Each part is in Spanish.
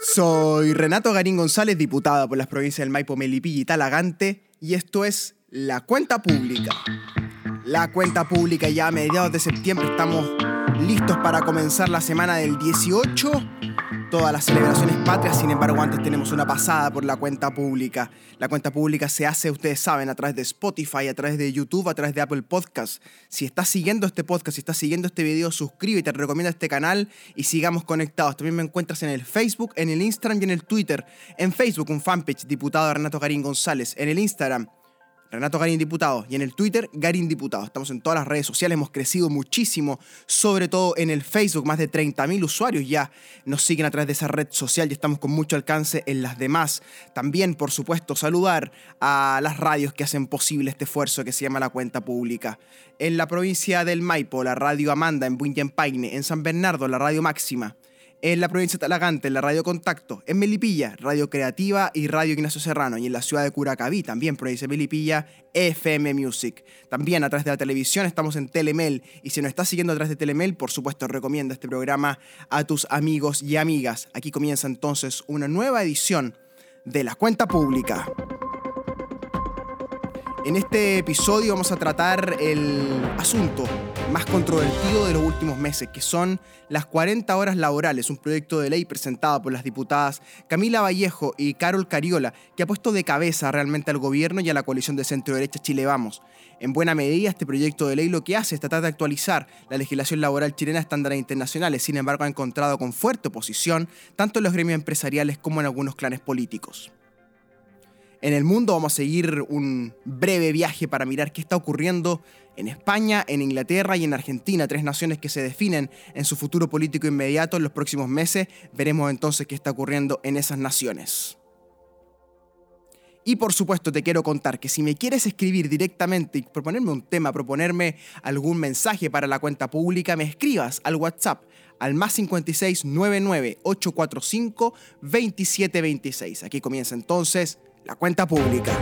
Soy Renato Garín González, diputado por las provincias del Maipo, Melipilla y Talagante, y esto es La Cuenta Pública. La Cuenta Pública ya a mediados de septiembre estamos listos para comenzar la semana del 18 todas las celebraciones patrias, sin embargo antes tenemos una pasada por la cuenta pública. La cuenta pública se hace, ustedes saben, a través de Spotify, a través de YouTube, a través de Apple Podcasts. Si estás siguiendo este podcast, si estás siguiendo este video, suscríbete, te recomiendo este canal y sigamos conectados. También me encuentras en el Facebook, en el Instagram y en el Twitter. En Facebook un fanpage, diputado Renato Garín González. En el Instagram, Renato Garín Diputado y en el Twitter Garín Diputado. Estamos en todas las redes sociales, hemos crecido muchísimo, sobre todo en el Facebook, más de 30.000 usuarios ya nos siguen a través de esa red social y estamos con mucho alcance en las demás. También, por supuesto, saludar a las radios que hacen posible este esfuerzo que se llama la cuenta pública. En la provincia del Maipo, la radio Amanda, en Paine, en San Bernardo, la radio Máxima en la provincia de Talagante, en la Radio Contacto, en Melipilla, Radio Creativa y Radio Ignacio Serrano, y en la ciudad de Curacaví, también provincia de Melipilla, FM Music. También a través de la televisión estamos en Telemel, y si nos estás siguiendo a través de Telemel, por supuesto recomienda este programa a tus amigos y amigas. Aquí comienza entonces una nueva edición de La Cuenta Pública. En este episodio vamos a tratar el asunto más controvertido de los últimos meses, que son las 40 horas laborales, un proyecto de ley presentado por las diputadas Camila Vallejo y Carol Cariola, que ha puesto de cabeza realmente al gobierno y a la coalición de centro-derecha Chile Vamos. En buena medida, este proyecto de ley lo que hace es tratar de actualizar la legislación laboral chilena a estándares internacionales, sin embargo ha encontrado con fuerte oposición tanto en los gremios empresariales como en algunos clanes políticos. En el mundo vamos a seguir un breve viaje para mirar qué está ocurriendo en España, en Inglaterra y en Argentina, tres naciones que se definen en su futuro político inmediato en los próximos meses. Veremos entonces qué está ocurriendo en esas naciones. Y por supuesto te quiero contar que si me quieres escribir directamente y proponerme un tema, proponerme algún mensaje para la cuenta pública, me escribas al WhatsApp al más 56 99 845 2726. Aquí comienza entonces la cuenta pública.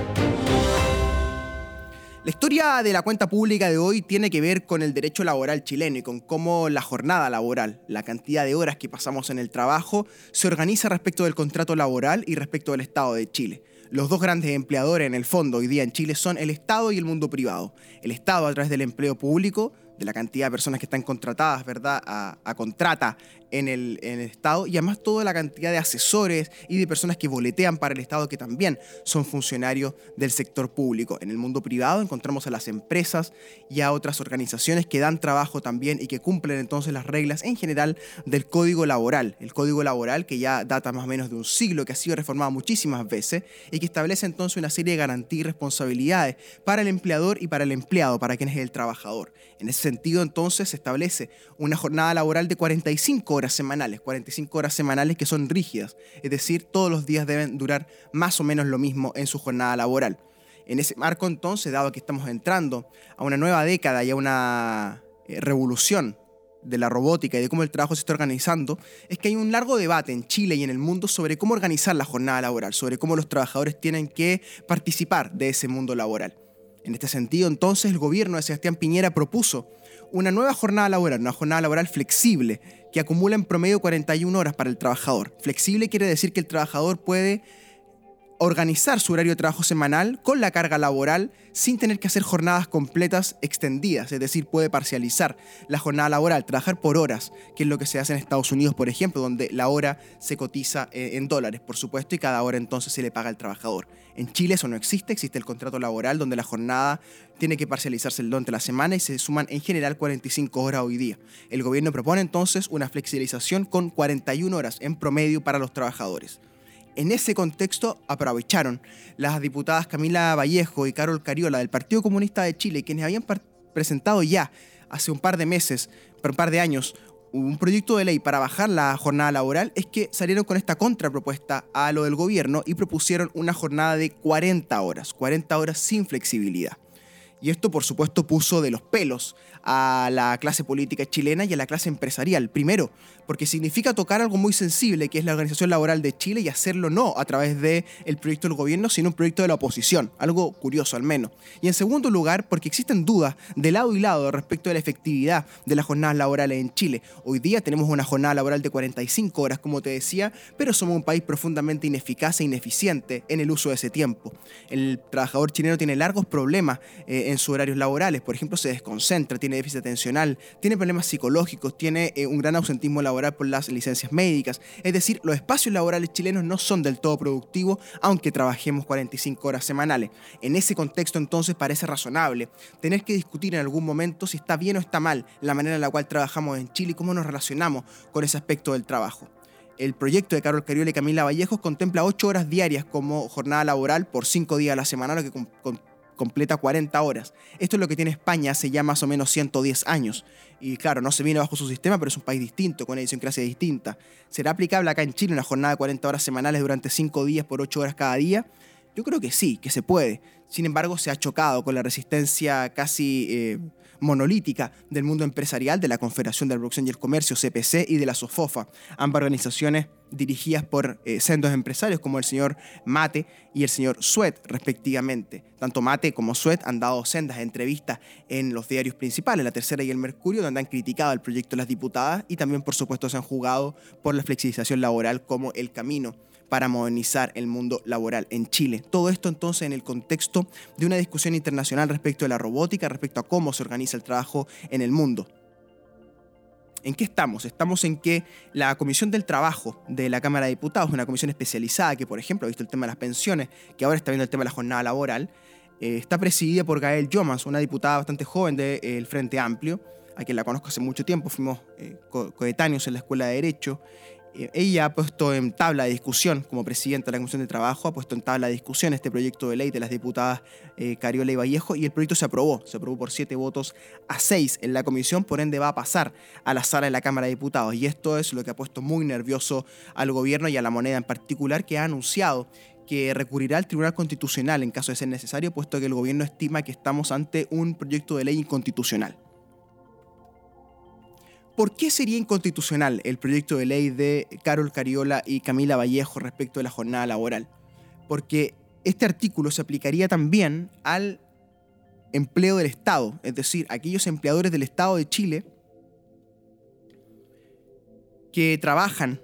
La historia de la cuenta pública de hoy tiene que ver con el derecho laboral chileno y con cómo la jornada laboral, la cantidad de horas que pasamos en el trabajo, se organiza respecto del contrato laboral y respecto del Estado de Chile. Los dos grandes empleadores en el fondo hoy día en Chile son el Estado y el mundo privado. El Estado a través del empleo público, de la cantidad de personas que están contratadas, ¿verdad?, a, contrata en el, Estado y además toda la cantidad de asesores y de personas que boletean para el Estado que también son funcionarios del sector público. En el mundo privado encontramos a las empresas y a otras organizaciones que dan trabajo también y que cumplen entonces las reglas en general del Código Laboral. El Código Laboral que ya data más o menos de un siglo, que ha sido reformado muchísimas veces y que establece entonces una serie de garantías y responsabilidades para el empleador y para el empleado, para quien es el trabajador. En ese sentido, entonces, se establece una jornada laboral de 45 horas semanales, 45 horas semanales que son rígidas, es decir, todos los días deben durar más o menos lo mismo en su jornada laboral. En ese marco, entonces, dado que estamos entrando a una nueva década y a una eh, revolución de la robótica y de cómo el trabajo se está organizando, es que hay un largo debate en Chile y en el mundo sobre cómo organizar la jornada laboral, sobre cómo los trabajadores tienen que participar de ese mundo laboral. En este sentido, entonces, el gobierno de Sebastián Piñera propuso una nueva jornada laboral, una jornada laboral flexible, que acumula en promedio 41 horas para el trabajador. Flexible quiere decir que el trabajador puede organizar su horario de trabajo semanal con la carga laboral sin tener que hacer jornadas completas extendidas, es decir, puede parcializar la jornada laboral, trabajar por horas, que es lo que se hace en Estados Unidos, por ejemplo, donde la hora se cotiza eh, en dólares, por supuesto, y cada hora entonces se le paga al trabajador. En Chile eso no existe, existe el contrato laboral donde la jornada tiene que parcializarse durante la semana y se suman en general 45 horas hoy día. El gobierno propone entonces una flexibilización con 41 horas en promedio para los trabajadores. En ese contexto aprovecharon las diputadas Camila Vallejo y Carol Cariola del Partido Comunista de Chile, quienes habían presentado ya hace un par de meses, un par de años, un proyecto de ley para bajar la jornada laboral, es que salieron con esta contrapropuesta a lo del gobierno y propusieron una jornada de 40 horas, 40 horas sin flexibilidad. Y esto, por supuesto, puso de los pelos a la clase política chilena y a la clase empresarial. Primero, porque significa tocar algo muy sensible, que es la organización laboral de Chile, y hacerlo no a través del el proyecto del gobierno, sino un proyecto de la oposición. Algo curioso, al menos. Y en segundo lugar, porque existen dudas de lado y lado respecto de la efectividad de las jornadas laborales en Chile. Hoy día tenemos una jornada laboral de 45 horas, como te decía, pero somos un país profundamente ineficaz e ineficiente en el uso de ese tiempo. El trabajador chileno tiene largos problemas eh, en sus horarios laborales. Por ejemplo, se desconcentra, tiene déficit atencional, tiene problemas psicológicos, tiene eh, un gran ausentismo laboral por las licencias médicas. Es decir, los espacios laborales chilenos no son del todo productivos, aunque trabajemos 45 horas semanales. En ese contexto, entonces, parece razonable tener que discutir en algún momento si está bien o está mal la manera en la cual trabajamos en Chile y cómo nos relacionamos con ese aspecto del trabajo. El proyecto de Carol Cariola y Camila Vallejos contempla 8 horas diarias como jornada laboral por 5 días a la semana, lo que completa 40 horas. Esto es lo que tiene España hace ya más o menos 110 años. Y claro, no se viene bajo su sistema, pero es un país distinto, con una idiosincrasia distinta. ¿Será aplicable acá en Chile una jornada de 40 horas semanales durante 5 días por 8 horas cada día? Yo creo que sí, que se puede. Sin embargo, se ha chocado con la resistencia casi eh, monolítica del mundo empresarial, de la Confederación de la Producción y el Comercio, CPC, y de la SOFOFA, ambas organizaciones dirigidas por eh, sendos empresarios como el señor Mate y el señor Suet, respectivamente. Tanto Mate como Suet han dado sendas entrevistas en los diarios principales, La Tercera y El Mercurio, donde han criticado el proyecto de las diputadas y también, por supuesto, se han jugado por la flexibilización laboral como el camino para modernizar el mundo laboral en Chile. Todo esto entonces en el contexto de una discusión internacional respecto de la robótica, respecto a cómo se organiza el trabajo en el mundo. ¿En qué estamos? Estamos en que la Comisión del Trabajo de la Cámara de Diputados, una comisión especializada que, por ejemplo, ha visto el tema de las pensiones, que ahora está viendo el tema de la jornada laboral, eh, está presidida por Gael Yomas, una diputada bastante joven del Frente Amplio, a quien la conozco hace mucho tiempo, fuimos eh, coetáneos en la Escuela de Derecho, eh, ella ha puesto en tabla de discusión, como presidenta de la Comisión de Trabajo, ha puesto en tabla de discusión este proyecto de ley de las diputadas eh, Cariola y Vallejo y el proyecto se aprobó, se aprobó por siete votos a seis en la comisión, por ende va a pasar a la sala de la Cámara de Diputados y esto es lo que ha puesto muy nervioso al gobierno y a la moneda en particular que ha anunciado que recurrirá al Tribunal Constitucional en caso de ser necesario, puesto que el gobierno estima que estamos ante un proyecto de ley inconstitucional. ¿Por qué sería inconstitucional el proyecto de ley de Carol Cariola y Camila Vallejo respecto de la jornada laboral? Porque este artículo se aplicaría también al empleo del Estado, es decir, aquellos empleadores del Estado de Chile que trabajan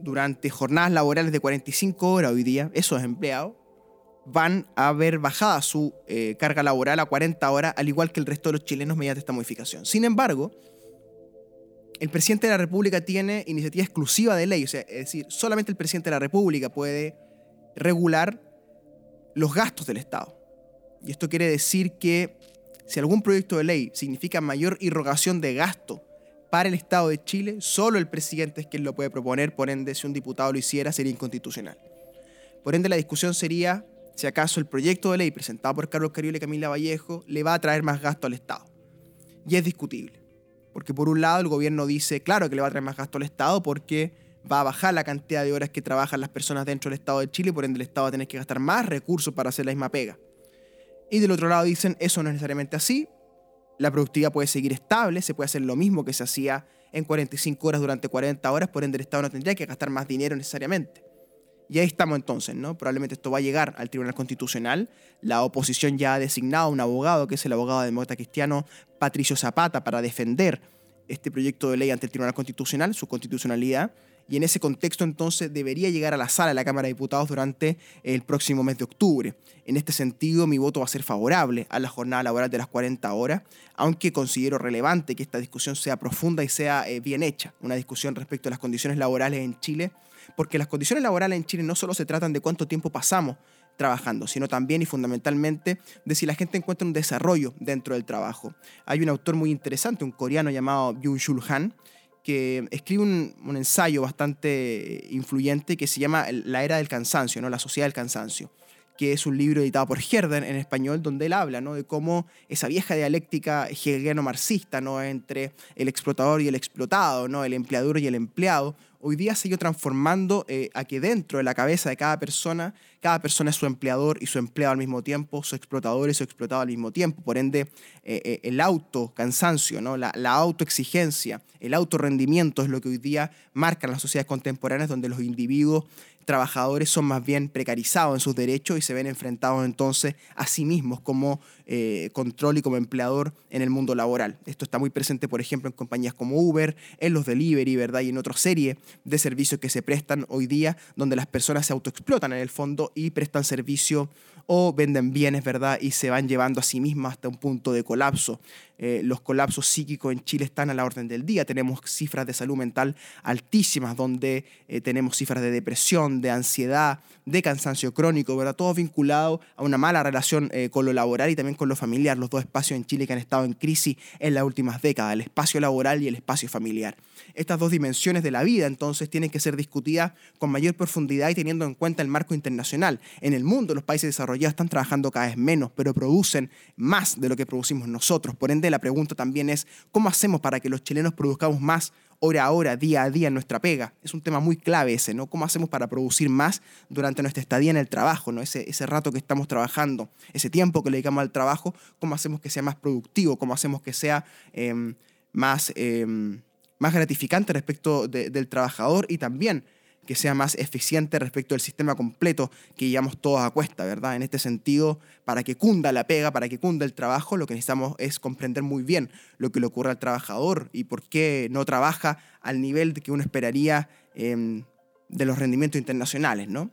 durante jornadas laborales de 45 horas hoy día, esos empleados, van a ver bajada su eh, carga laboral a 40 horas, al igual que el resto de los chilenos mediante esta modificación. Sin embargo, el presidente de la República tiene iniciativa exclusiva de ley, o sea, es decir, solamente el presidente de la República puede regular los gastos del Estado. Y esto quiere decir que si algún proyecto de ley significa mayor irrogación de gasto para el Estado de Chile, solo el presidente es quien lo puede proponer, por ende, si un diputado lo hiciera, sería inconstitucional. Por ende, la discusión sería si acaso el proyecto de ley presentado por Carlos Cariola y Camila Vallejo le va a traer más gasto al Estado. Y es discutible. Porque por un lado el gobierno dice, claro que le va a traer más gasto al Estado porque va a bajar la cantidad de horas que trabajan las personas dentro del Estado de Chile, por ende el Estado va a tener que gastar más recursos para hacer la misma pega. Y del otro lado dicen, eso no es necesariamente así, la productividad puede seguir estable, se puede hacer lo mismo que se hacía en 45 horas durante 40 horas, por ende el Estado no tendría que gastar más dinero necesariamente. Y ahí estamos entonces, ¿no? Probablemente esto va a llegar al Tribunal Constitucional. La oposición ya ha designado a un abogado, que es el abogado demócrata cristiano Patricio Zapata, para defender este proyecto de ley ante el Tribunal Constitucional, su constitucionalidad. Y en ese contexto entonces debería llegar a la sala de la Cámara de Diputados durante el próximo mes de octubre. En este sentido, mi voto va a ser favorable a la jornada laboral de las 40 horas, aunque considero relevante que esta discusión sea profunda y sea eh, bien hecha. Una discusión respecto a las condiciones laborales en Chile porque las condiciones laborales en Chile no solo se tratan de cuánto tiempo pasamos trabajando, sino también y fundamentalmente de si la gente encuentra un desarrollo dentro del trabajo. Hay un autor muy interesante, un coreano llamado Byung-Chul Han, que escribe un, ensayo bastante influyente que se llama La era del cansancio, ¿no? la sociedad del cansancio que es un libro editado por Herden en español, donde él habla ¿no? de cómo esa vieja dialéctica hegeliano-marxista ¿no? entre el explotador y el explotado, ¿no? el empleador y el empleado, hoy día se ha transformando eh, a que dentro de la cabeza de cada persona, cada persona es su empleador y su empleado al mismo tiempo, su explotador y su explotado al mismo tiempo. Por ende, eh, eh, el autocansancio, ¿no? la, la autoexigencia, el autorrendimiento es lo que hoy día marcan las sociedades contemporáneas donde los individuos trabajadores son más bien precarizados en sus derechos y se ven enfrentados entonces a sí mismos como eh, control y como empleador en el mundo laboral. Esto está muy presente, por ejemplo, en compañías como Uber, en los delivery, ¿verdad? Y en otra serie de servicios que se prestan hoy día, donde las personas se autoexplotan en el fondo y prestan servicio o venden bienes, ¿verdad? Y se van llevando a sí mismas hasta un punto de colapso. Eh, los colapsos psíquicos en Chile están a la orden del día. Tenemos cifras de salud mental altísimas, donde eh, tenemos cifras de depresión, de ansiedad, de cansancio crónico, ¿verdad? Todo vinculado a una mala relación eh, con lo laboral y también con lo familiar. Los dos espacios en Chile que han estado en crisis en las últimas décadas, el espacio laboral y el espacio familiar. Estas dos dimensiones de la vida entonces tienen que ser discutidas con mayor profundidad y teniendo en cuenta el marco internacional. En el mundo los países desarrollados están trabajando cada vez menos, pero producen más de lo que producimos nosotros. Por ende, la pregunta también es, ¿cómo hacemos para que los chilenos produzcamos más hora a hora, día a día en nuestra pega? Es un tema muy clave ese, ¿no? ¿Cómo hacemos para producir más durante nuestra estadía en el trabajo, ¿no? Ese, ese rato que estamos trabajando, ese tiempo que le dedicamos al trabajo, ¿cómo hacemos que sea más productivo? ¿Cómo hacemos que sea em, más... Em, más gratificante respecto del trabajador y también que sea más eficiente respecto del sistema completo que llevamos todos a cuesta, ¿verdad? En este sentido, para que cunda la pega, para que cunda el trabajo, lo que necesitamos es comprender muy bien lo que le ocurre al trabajador y por qué no trabaja al nivel que uno esperaría em, de los rendimientos internacionales, ¿no?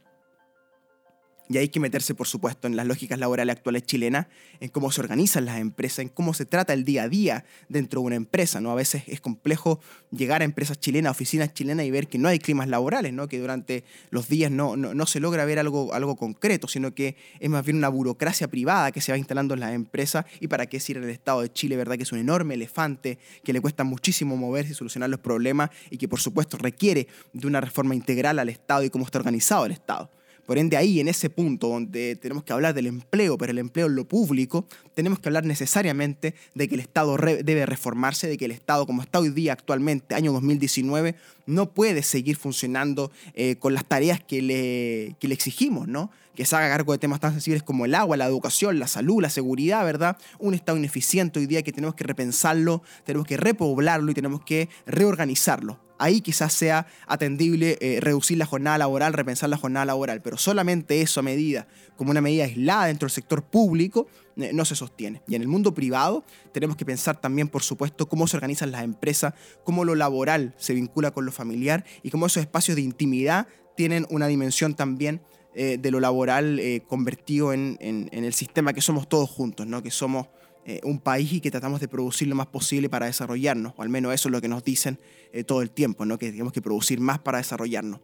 Y hay que meterse, por supuesto, en las lógicas laborales actuales chilenas, en cómo se organizan las empresas, en cómo se trata el día a día dentro de una empresa. ¿no? A veces es complejo llegar a empresas chilenas, oficinas chilenas y ver que no hay climas laborales, ¿no? que durante los días no, no, se logra ver algo, algo concreto, sino que es más bien una burocracia privada que se va instalando en las empresas. Y para qué en el Estado de Chile, ¿verdad? que es un enorme elefante que le cuesta muchísimo moverse y solucionar los problemas y que, por supuesto, requiere de una reforma integral al Estado y cómo está organizado el Estado. Por ende, ahí, en ese punto donde tenemos que hablar del empleo, pero el empleo en lo público, tenemos que hablar necesariamente de que el Estado debe reformarse, de que el Estado, como está hoy día actualmente, año 2019, no puede seguir funcionando eh, con las tareas que le, que le exigimos, ¿no? Que se haga cargo de temas tan sensibles como el agua, la educación, la salud, la seguridad, ¿verdad? Un Estado ineficiente hoy día que tenemos que repensarlo, tenemos que repoblarlo y tenemos que reorganizarlo ahí quizás sea atendible eh, reducir la jornada laboral, repensar la jornada laboral, pero solamente eso a medida, como una medida aislada dentro del sector público, eh, no se sostiene. Y en el mundo privado tenemos que pensar también, por supuesto, cómo se organizan las empresas, cómo lo laboral se vincula con lo familiar y cómo esos espacios de intimidad tienen una dimensión también eh, de lo laboral convertido en, en, el sistema que somos todos juntos, ¿no? que somos eh, un país y que tratamos de producir lo más posible para desarrollarnos, o al menos eso es lo que nos dicen eh, todo el tiempo, ¿no? que tenemos que producir más para desarrollarnos.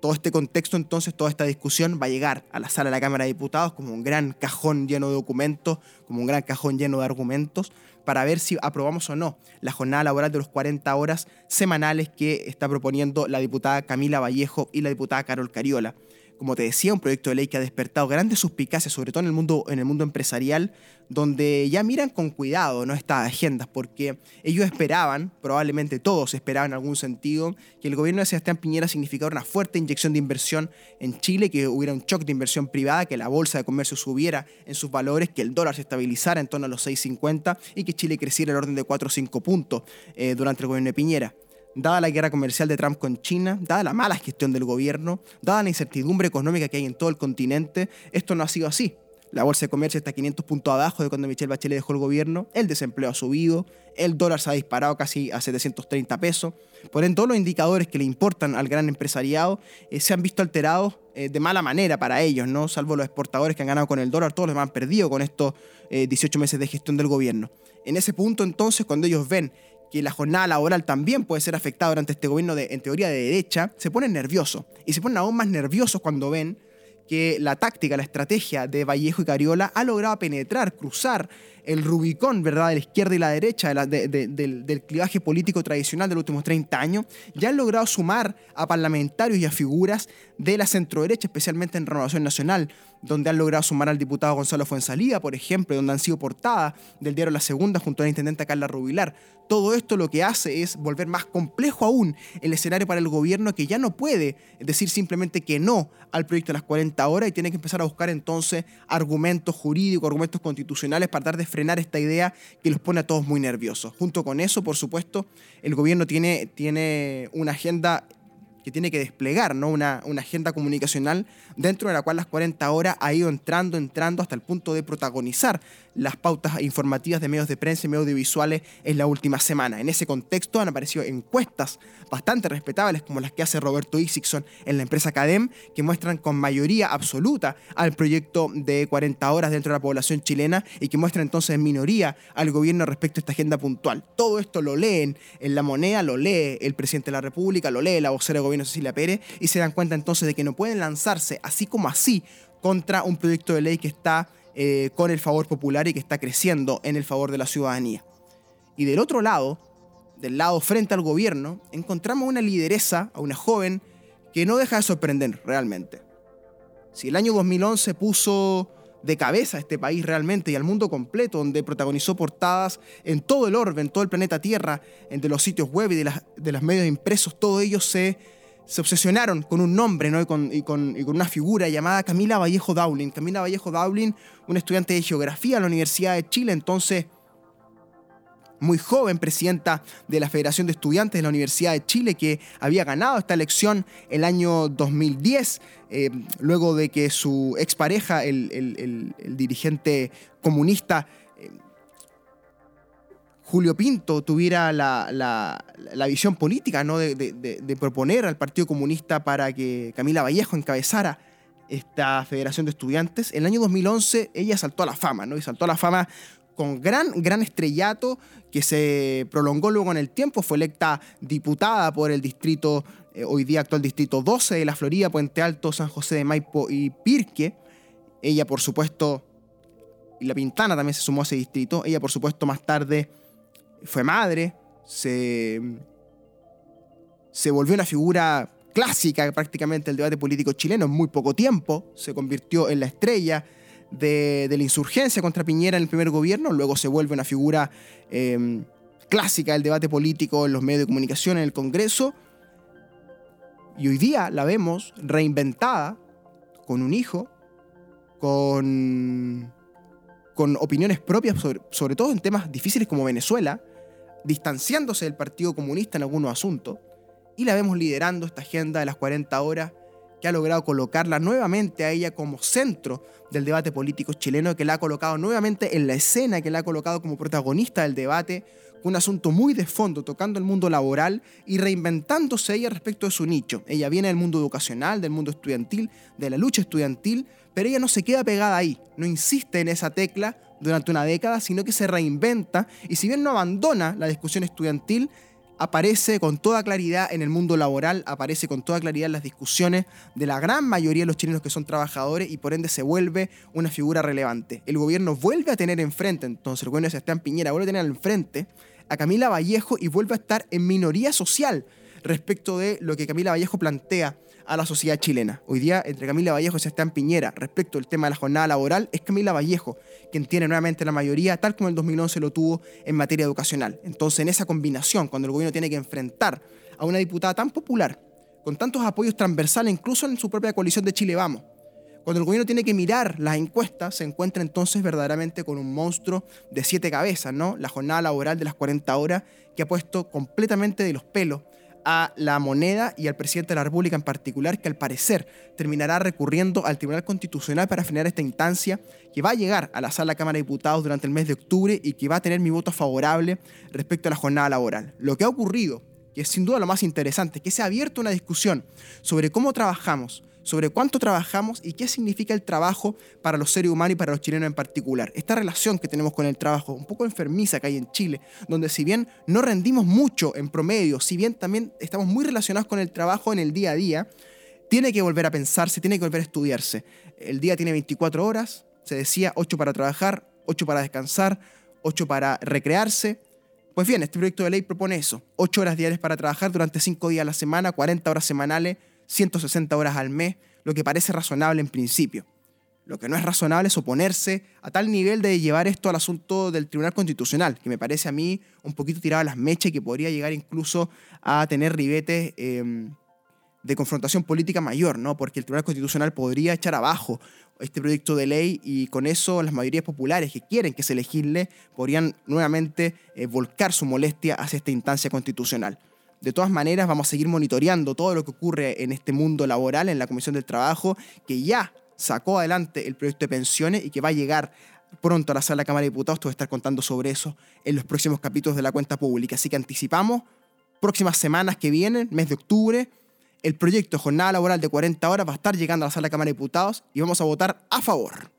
Todo este contexto, entonces, toda esta discusión va a llegar a la sala de la Cámara de Diputados como un gran cajón lleno de documentos, como un gran cajón lleno de argumentos, para ver si aprobamos o no la jornada laboral de los 40 horas semanales que está proponiendo la diputada Camila Vallejo y la diputada Carol Cariola como te decía, un proyecto de ley que ha despertado grandes suspicacias, sobre todo en el mundo, en el mundo empresarial, donde ya miran con cuidado ¿no? estas agendas, porque ellos esperaban, probablemente todos esperaban en algún sentido, que el gobierno de Sebastián Piñera significara una fuerte inyección de inversión en Chile, que hubiera un shock de inversión privada, que la bolsa de comercio subiera en sus valores, que el dólar se estabilizara en torno a los 6,50 y que Chile creciera el orden de 4 o 5 puntos eh, durante el gobierno de Piñera dada la guerra comercial de Trump con China, dada la mala gestión del gobierno, dada la incertidumbre económica que hay en todo el continente, esto no ha sido así. La bolsa de comercio está 500 puntos abajo de cuando Michelle Bachelet dejó el gobierno, el desempleo ha subido, el dólar se ha disparado casi a 730 pesos. Por ende, todos los indicadores que le importan al gran empresariado eh, se han visto alterados eh, de mala manera para ellos, ¿no? Salvo los exportadores que han ganado con el dólar, todos los demás han perdido con estos 18 eh, meses de gestión del gobierno. En ese punto, entonces, cuando ellos ven que la jornada laboral también puede ser afectada durante este gobierno de, en teoría de derecha, se ponen nerviosos. Y se ponen aún más nerviosos cuando ven que la táctica, la estrategia de Vallejo y Cariola ha logrado penetrar, cruzar el Rubicón, ¿verdad?, de la izquierda y la derecha, del, clivaje político tradicional de los últimos 30 años, ya han logrado sumar a parlamentarios y a figuras de la centroderecha, especialmente en Renovación Nacional, donde han logrado sumar al diputado Gonzalo Fuensalida, por ejemplo, donde han sido portada del diario La Segunda junto a la intendenta Carla Rubilar. Todo esto lo que hace es volver más complejo aún el escenario para el gobierno que ya no puede decir simplemente que no al proyecto de las 40 horas y tiene que empezar a buscar entonces argumentos jurídicos, argumentos constitucionales para tratar de frenar esta idea que los pone a todos muy nerviosos. Junto con eso, por supuesto, el gobierno tiene, tiene una agenda que tiene que desplegar ¿no? una, una, agenda comunicacional dentro de la cual las 40 horas ha ido entrando, entrando hasta el punto de protagonizar las pautas informativas de medios de prensa y medios audiovisuales en la última semana. En ese contexto han aparecido encuestas bastante respetables como las que hace Roberto Isixson en la empresa Cadem, que muestran con mayoría absoluta al proyecto de 40 horas dentro de la población chilena y que muestran entonces en minoría al gobierno respecto a esta agenda puntual. Todo esto lo leen en la moneda, lo lee el presidente de la República, lo lee la vocera de gobierno Cecilia Pérez y se dan cuenta entonces de que no pueden lanzarse así como así contra un proyecto de ley que está eh, con el favor popular y que está creciendo en el favor de la ciudadanía. Y del otro lado, del lado frente al gobierno, encontramos una lideresa, a una joven, que no deja de sorprender realmente. Si el año 2011 puso de cabeza a este país realmente y al mundo completo, donde protagonizó portadas en todo el orbe, en todo el planeta Tierra, en de los sitios web y de, las, de los medios impresos, todo ello se se obsesionaron con un nombre ¿no? y, con, y, con, una figura llamada Camila Vallejo Dowling. Camila Vallejo Dowling, una estudiante de geografía en la Universidad de Chile, entonces muy joven, presidenta de la Federación de Estudiantes de la Universidad de Chile, que había ganado esta elección el año 2010, eh, luego de que su expareja, el, el, el dirigente comunista, Julio Pinto tuviera la, visión política ¿no? de, proponer al Partido Comunista para que Camila Vallejo encabezara esta Federación de Estudiantes. En el año 2011 ella saltó a la fama, ¿no? Y saltó a la fama con gran, gran estrellato que se prolongó luego en el tiempo. Fue electa diputada por el distrito, eh, hoy día actual distrito 12 de la Florida, Puente Alto, San José de Maipo y Pirque. Ella, por supuesto, y la Pintana también se sumó a ese distrito. Ella, por supuesto, más tarde fue madre, se, se volvió una figura clásica prácticamente del debate político chileno en muy poco tiempo, se convirtió en la estrella de, la insurgencia contra Piñera en el primer gobierno, luego se vuelve una figura em, clásica del debate político en los medios de comunicación, en el Congreso, y hoy día la vemos reinventada, con un hijo, con con opiniones propias, sobre, todo en temas difíciles como Venezuela, distanciándose del Partido Comunista en algunos asuntos, y la vemos liderando esta agenda de las 40 horas que ha logrado colocarla nuevamente a ella como centro del debate político chileno, que la ha colocado nuevamente en la escena, que la ha colocado como protagonista del debate, un asunto muy de fondo, tocando el mundo laboral y reinventándose ella respecto de su nicho. Ella viene del mundo educacional, del mundo estudiantil, de la lucha estudiantil, pero ella no se queda pegada ahí, no insiste en esa tecla durante una década, sino que se reinventa y si bien no abandona la discusión estudiantil, aparece con toda claridad en el mundo laboral, aparece con toda claridad en las discusiones de la gran mayoría de los chilenos que son trabajadores y por ende se vuelve una figura relevante. El gobierno vuelve a tener enfrente, entonces el gobierno de Sebastián Piñera vuelve a tener enfrente a Camila Vallejo y vuelve a estar en minoría social respecto de lo que Camila Vallejo plantea a la sociedad chilena. Hoy día, entre Camila Vallejo y Sebastián Piñera, respecto al tema de la jornada laboral, es Camila Vallejo quien tiene nuevamente la mayoría, tal como el 2011 lo tuvo en materia educacional. Entonces, en esa combinación, cuando el gobierno tiene que enfrentar a una diputada tan popular, con tantos apoyos transversales, incluso en su propia coalición de Chile Vamos, cuando el gobierno tiene que mirar las encuestas, se encuentra entonces verdaderamente con un monstruo de siete cabezas, ¿no? La jornada laboral de las 40 horas que ha puesto completamente de los pelos a la moneda y al presidente de la República en particular, que al parecer terminará recurriendo al Tribunal Constitucional para frenar esta instancia que va a llegar a la sala Cámara de Diputados durante el mes de octubre y que va a tener mi voto favorable respecto a la jornada laboral. Lo que ha ocurrido, que es sin duda lo más interesante, es que se ha abierto una discusión sobre cómo trabajamos, sobre cuánto trabajamos y qué significa el trabajo para los seres humanos y para los chilenos en particular. Esta relación que tenemos con el trabajo, un poco enfermiza que hay en Chile, donde si bien no rendimos mucho en promedio, si bien también estamos muy relacionados con el trabajo en el día a día, tiene que volver a pensarse, tiene que volver a estudiarse. El día tiene 24 horas, se decía 8 para trabajar, 8 para descansar, 8 para recrearse. Pues bien, este proyecto de ley propone eso, 8 horas diarias para trabajar durante 5 días a la semana, 40 horas semanales, 160 horas al mes, lo que parece razonable en principio. Lo que no es razonable es oponerse a tal nivel de llevar esto al asunto del Tribunal Constitucional, que me parece a mí un poquito tirado a las mechas y que podría llegar incluso a tener ribetes em, de confrontación política mayor, ¿no? Porque el Tribunal Constitucional podría echar abajo este proyecto de ley y con eso las mayorías populares que quieren que se legisle podrían nuevamente eh, volcar su molestia hacia esta instancia constitucional. De todas maneras, vamos a seguir monitoreando todo lo que ocurre en este mundo laboral, en la Comisión del Trabajo, que ya sacó adelante el proyecto de pensiones y que va a llegar pronto a la sala de la Cámara de Diputados. Te voy a estar contando sobre eso en los próximos capítulos de la cuenta pública. Así que anticipamos próximas semanas que vienen, mes de octubre, el proyecto de jornada laboral de 40 horas va a estar llegando a la sala de la Cámara de Diputados y vamos a votar a favor.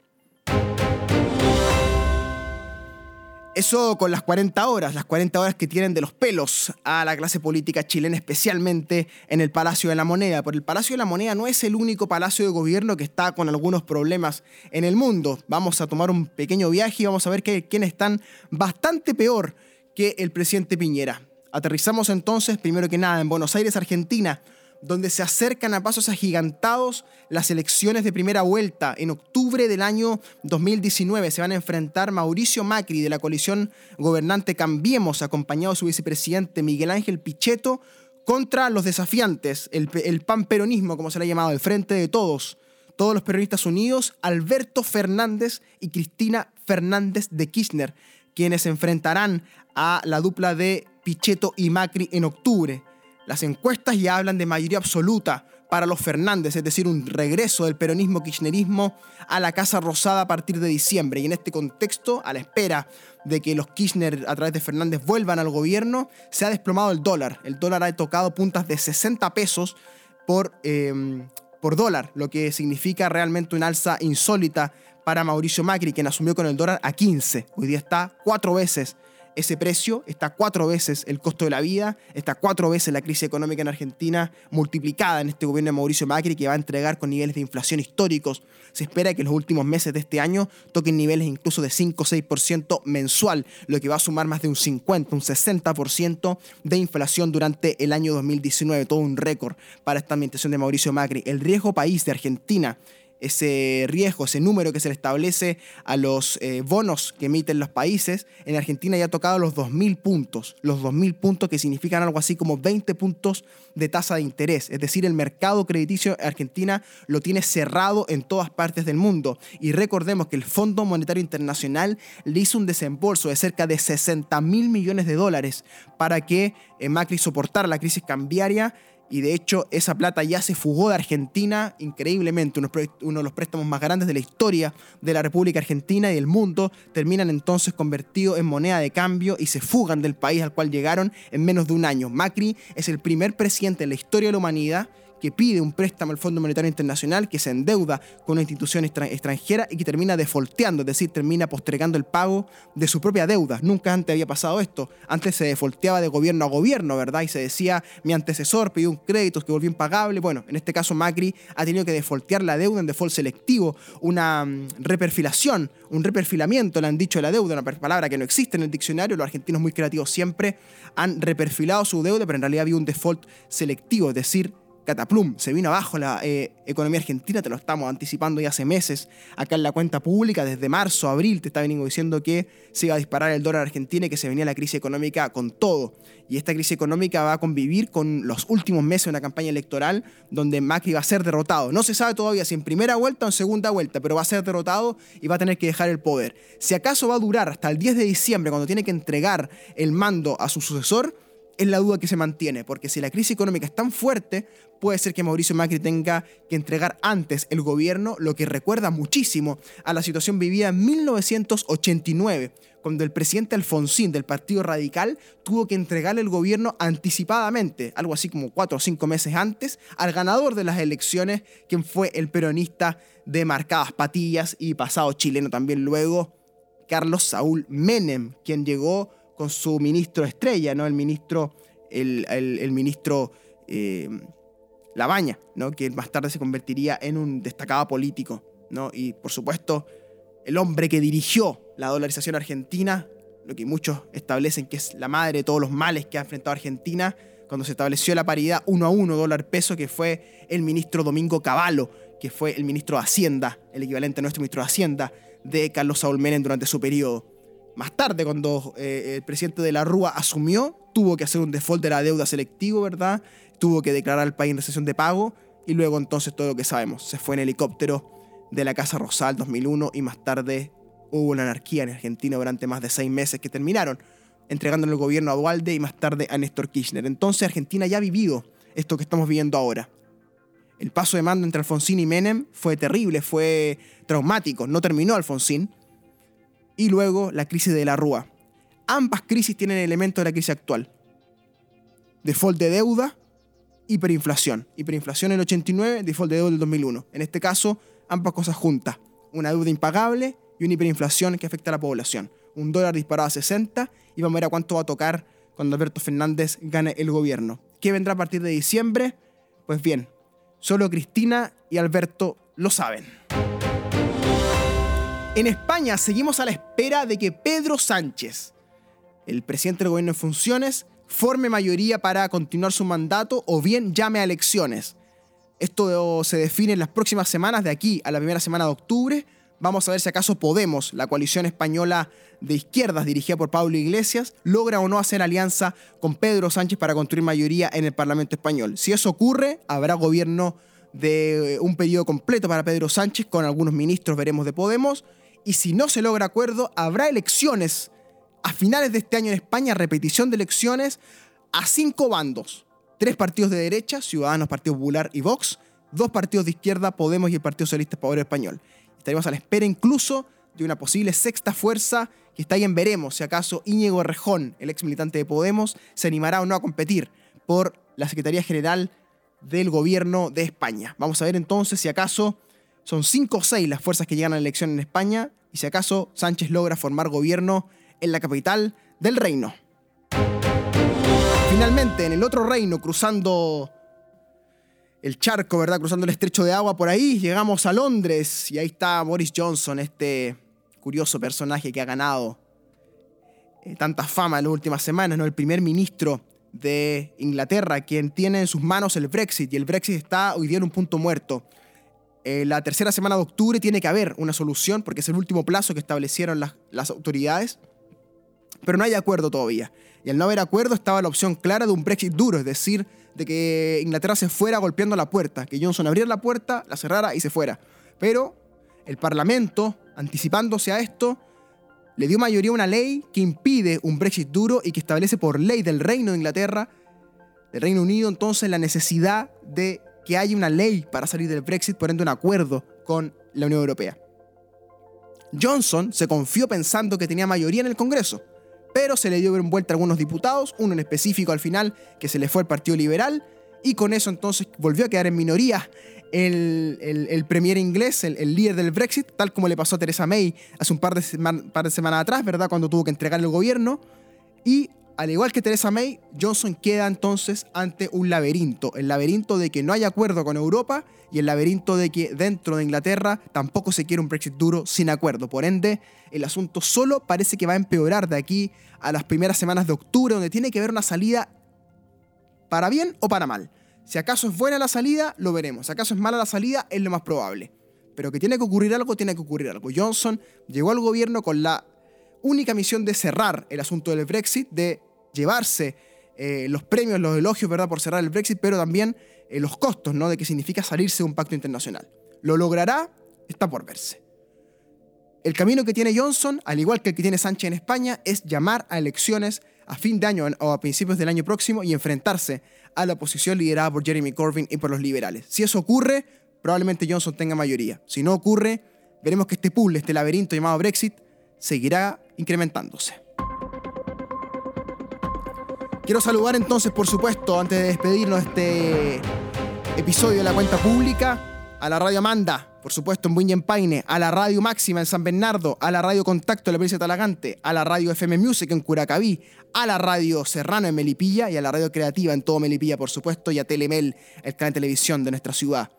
Eso con las 40 horas, las 40 horas que tienen de los pelos a la clase política chilena, especialmente en el Palacio de la Moneda. Porque el Palacio de la Moneda no es el único palacio de gobierno que está con algunos problemas en el mundo. Vamos a tomar un pequeño viaje y vamos a ver que, quiénes están bastante peor que el presidente Piñera. Aterrizamos entonces, primero que nada, en Buenos Aires, Argentina, donde se acercan a pasos agigantados las elecciones de primera vuelta. En octubre del año 2019 se van a enfrentar Mauricio Macri de la coalición gobernante Cambiemos, acompañado de su vicepresidente Miguel Ángel Pichetto, contra los desafiantes, el, panperonismo, como se le ha llamado, el Frente de Todos, todos los peronistas unidos, Alberto Fernández y Cristina Fernández de Kirchner, quienes enfrentarán a la dupla de Pichetto y Macri en octubre. Las encuestas ya hablan de mayoría absoluta para los Fernández, es decir, un regreso del peronismo kirchnerismo a la Casa Rosada a partir de diciembre. Y en este contexto, a la espera de que los Kirchner a través de Fernández vuelvan al gobierno, se ha desplomado el dólar. El dólar ha tocado puntas de 60 pesos por, em, por dólar, lo que significa realmente una alza insólita para Mauricio Macri, quien asumió con el dólar a 15. Hoy día está cuatro veces ese precio, está cuatro veces el costo de la vida, está cuatro veces la crisis económica en Argentina multiplicada en este gobierno de Mauricio Macri que va a entregar con niveles de inflación históricos. Se espera que en los últimos meses de este año toquen niveles incluso de 5 o 6% mensual, lo que va a sumar más de un 50, un 60% de inflación durante el año 2019, todo un récord para esta administración de Mauricio Macri. El riesgo país de Argentina ese riesgo, ese número que se le establece a los eh, bonos que emiten los países, en Argentina ya ha tocado los 2.000 puntos, los 2.000 puntos que significan algo así como 20 puntos de tasa de interés, es decir, el mercado crediticio Argentina lo tiene cerrado en todas partes del mundo. Y recordemos que el Fondo Monetario Internacional le hizo un desembolso de cerca de 60 mil millones de dólares para que eh, Macri soportara la crisis cambiaria y de hecho esa plata ya se fugó de Argentina increíblemente. Uno de los préstamos más grandes de la historia de la República Argentina y del mundo terminan entonces convertidos en moneda de cambio y se fugan del país al cual llegaron en menos de un año. Macri es el primer presidente en la historia de la humanidad que pide un préstamo al Fondo Monetario Internacional, que se endeuda con una institución extranjera y que termina defolteando, es decir, termina postergando el pago de su propia deuda. Nunca antes había pasado esto. Antes se defolteaba de gobierno a gobierno, ¿verdad? Y se decía, mi antecesor pidió un crédito que volvió impagable. Bueno, en este caso Macri ha tenido que defoltear la deuda en default selectivo, una mm, reperfilación, un reperfilamiento, le han dicho de la deuda, una palabra que no existe en el diccionario. Los argentinos muy creativos siempre han reperfilado su deuda, pero en realidad había un default selectivo, es decir, cataplum, se vino abajo la eh, economía argentina, te lo estamos anticipando ya hace meses acá en la cuenta pública, desde marzo, abril, te está veniendo diciendo que se iba a disparar el dólar argentino y que se venía la crisis económica con todo. Y esta crisis económica va a convivir con los últimos meses de una campaña electoral donde Macri va a ser derrotado. No se sabe todavía si en primera vuelta o en segunda vuelta, pero va a ser derrotado y va a tener que dejar el poder. Si acaso va a durar hasta el 10 de diciembre, cuando tiene que entregar el mando a su sucesor, es la duda que se mantiene, porque si la crisis económica es tan fuerte, puede ser que Mauricio Macri tenga que entregar antes el gobierno, lo que recuerda muchísimo a la situación vivida en 1989, cuando el presidente Alfonsín del Partido Radical tuvo que entregar el gobierno anticipadamente, algo así como cuatro o cinco meses antes, al ganador de las elecciones, quien fue el peronista de marcadas patillas y pasado chileno también luego, Carlos Saúl Menem, quien llegó con su ministro estrella, ¿no? El ministro, el, ministro, eh, Labaña, ¿no? que más tarde se convertiría en un destacado político. ¿no? Y por supuesto, el hombre que dirigió la dolarización argentina, lo que muchos establecen que es la madre de todos los males que ha enfrentado Argentina, cuando se estableció la paridad uno a uno dólar peso, que fue el ministro Domingo Cavallo, que fue el ministro de Hacienda, el equivalente a nuestro ministro de Hacienda de Carlos Saúl Menem durante su periodo. Más tarde, cuando eh, el presidente de la Rúa asumió, tuvo que hacer un default de la deuda selectivo, ¿verdad? Tuvo que declarar al país en recesión de pago y luego entonces todo lo que sabemos. Se fue en helicóptero de la Casa Rosal 2001 y más tarde hubo una anarquía en Argentina durante más de seis meses que terminaron entregándole el gobierno a Dualde y más tarde a Néstor Kirchner. Entonces Argentina ya ha vivido esto que estamos viviendo ahora. El paso de mando entre Alfonsín y Menem fue terrible, fue traumático, no terminó Alfonsín. Y luego la crisis de la Rúa. Ambas crisis tienen elementos de la crisis actual. Default de deuda, hiperinflación. Hiperinflación en el 89, default de deuda del 2001. En este caso, ambas cosas juntas. Una deuda impagable y una hiperinflación que afecta a la población. Un dólar disparado a 60 y vamos a ver a cuánto va a tocar cuando Alberto Fernández gane el gobierno. ¿Qué vendrá a partir de diciembre? Pues bien, solo Cristina y Alberto lo saben. En España seguimos a la espera de que Pedro Sánchez, el presidente del gobierno en funciones forme mayoría para continuar su mandato o bien llame a elecciones. Esto se define en las próximas semanas, de aquí a la primera semana de octubre. Vamos a ver si acaso Podemos, la coalición española de izquierdas dirigida por Pablo Iglesias, logra o no hacer alianza con Pedro Sánchez para construir mayoría en el Parlamento español. Si eso ocurre, habrá gobierno de un periodo completo para Pedro Sánchez con algunos ministros, veremos, de Podemos. Y si no se logra acuerdo, habrá elecciones a finales de este año en España, repetición de elecciones a cinco bandos. Tres partidos de derecha, Ciudadanos, Partido Popular y Vox, dos partidos de izquierda, Podemos y el Partido Socialista Poder Español. Estaremos a la espera incluso de una posible sexta fuerza que está ahí en veremos si acaso Íñigo Rejón, el ex militante de Podemos, se animará o no a competir por la Secretaría General del Gobierno de España. Vamos a ver entonces si acaso son cinco o seis las fuerzas que llegan a la elección en España y si acaso Sánchez logra formar gobierno en la capital del reino. Finalmente, en el otro reino, cruzando el charco, ¿verdad? Cruzando el estrecho de agua por ahí, llegamos a Londres y ahí está Boris Johnson, este curioso personaje que ha ganado eh, tanta fama en las últimas semanas, ¿no? El primer ministro de Inglaterra, quien tiene en sus manos el Brexit y el Brexit está hoy día en un punto muerto. Eh, la tercera semana de octubre tiene que haber una solución porque es el último plazo que establecieron las, las autoridades pero no hay acuerdo todavía. Y al no haber acuerdo estaba la opción clara de un Brexit duro, es decir, de que Inglaterra se fuera golpeando la puerta, que Johnson abriera la puerta, la cerrara y se fuera. Pero el Parlamento, anticipándose a esto, le dio mayoría a una ley que impide un Brexit duro y que establece por ley del Reino de Inglaterra, del Reino Unido, entonces la necesidad de que haya una ley para salir del Brexit, por ende un acuerdo con la Unión Europea. Johnson se confió pensando que tenía mayoría en el Congreso pero se le dio vuelta a algunos diputados, uno en específico al final que se le fue al Partido Liberal, y con eso entonces volvió a quedar en minoría el, premier inglés, el, líder del Brexit, tal como le pasó a Theresa May hace un par de, par de semanas atrás, ¿verdad? Cuando tuvo que entregar el gobierno. Y al igual que Theresa May, Johnson queda entonces ante un laberinto, el laberinto de que no hay acuerdo con Europa y el laberinto de que dentro de Inglaterra tampoco se quiere un Brexit duro sin acuerdo. Por ende, el asunto solo parece que va a empeorar de aquí a las primeras semanas de octubre, donde tiene que haber una salida para bien o para mal. Si acaso es buena la salida, lo veremos. Si acaso es mala la salida, es lo más probable. Pero que tiene que ocurrir algo, tiene que ocurrir algo. Johnson llegó al gobierno con la única misión de cerrar el asunto del Brexit, de llevarse eh, los premios, los elogios, ¿verdad?, por cerrar el Brexit, pero también eh, los costos, ¿no?, de qué significa salirse de un pacto internacional. ¿Lo logrará? Está por verse. El camino que tiene Johnson, al igual que el que tiene Sánchez en España, es llamar a elecciones a fin de año o a principios del año próximo y enfrentarse a la oposición liderada por Jeremy Corbyn y por los liberales. Si eso ocurre, probablemente Johnson tenga mayoría. Si no ocurre, veremos que este puzzle, este laberinto llamado Brexit, seguirá incrementándose. Quiero saludar entonces, por supuesto, antes de despedirnos de este episodio de la cuenta pública, a la Radio Amanda, por supuesto en Buñempaine, a la Radio Máxima en San Bernardo, a la Radio Contacto en la provincia de Talagante, a la Radio FM Music en Curacaví, a la Radio Serrano en Melipilla y a la Radio Creativa en todo Melipilla, por supuesto, y a Telemel, el canal de televisión de nuestra ciudad.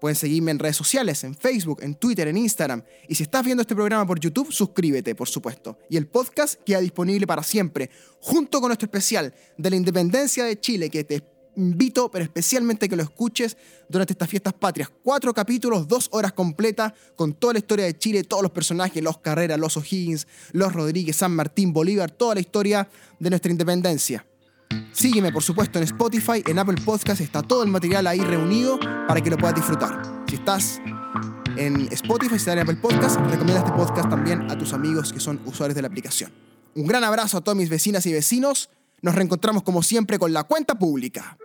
Pueden seguirme en redes sociales, en Facebook, en Twitter, en Instagram. Y si estás viendo este programa por YouTube, suscríbete, por supuesto. Y el podcast queda disponible para siempre, junto con nuestro especial de la independencia de Chile, que te invito, pero especialmente que lo escuches durante estas fiestas patrias. Cuatro capítulos, dos horas completas, con toda la historia de Chile, todos los personajes, los Carreras, los O'Higgins, los Rodríguez, San Martín, Bolívar, toda la historia de nuestra independencia. Sígueme, por supuesto, en Spotify, en Apple Podcast, está todo el material ahí reunido para que lo puedas disfrutar. Si estás en Spotify, si estás en Apple Podcast, recomienda este podcast también a tus amigos que son usuarios de la aplicación. Un gran abrazo a todas mis vecinas y vecinos. Nos reencontramos como siempre con la cuenta pública.